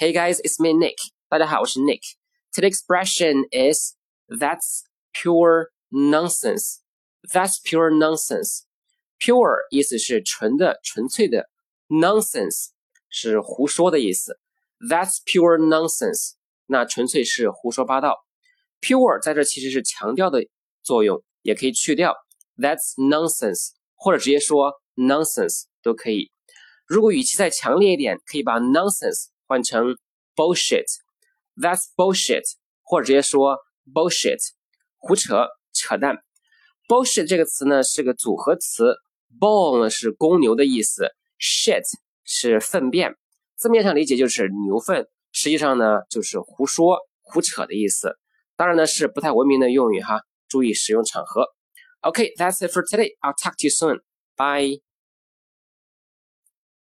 Hey guys, it's me Nick. 大家好，我是 Nick. Today's expression is "That's pure nonsense." That's pure nonsense. Pure 意思是纯的、纯粹的，nonsense 是胡说的意思。That's pure nonsense. 那纯粹是胡说八道。Pure 在这其实是强调的作用，也可以去掉。That's nonsense，或者直接说 nonsense 都可以。如果语气再强烈一点，可以把 nonsense。 换成 bullshit，that's bullshit，或者直接说 bullshit，胡扯扯淡。bullshit 这个词呢是个组合词，bull 呢是公牛的意思，shit 是粪便，字面上理解就是牛粪，实际上呢就是胡说胡扯的意思。当然呢是不太文明的用语哈，注意使用场合。OK，that's it for today. I'll talk to you soon. Bye.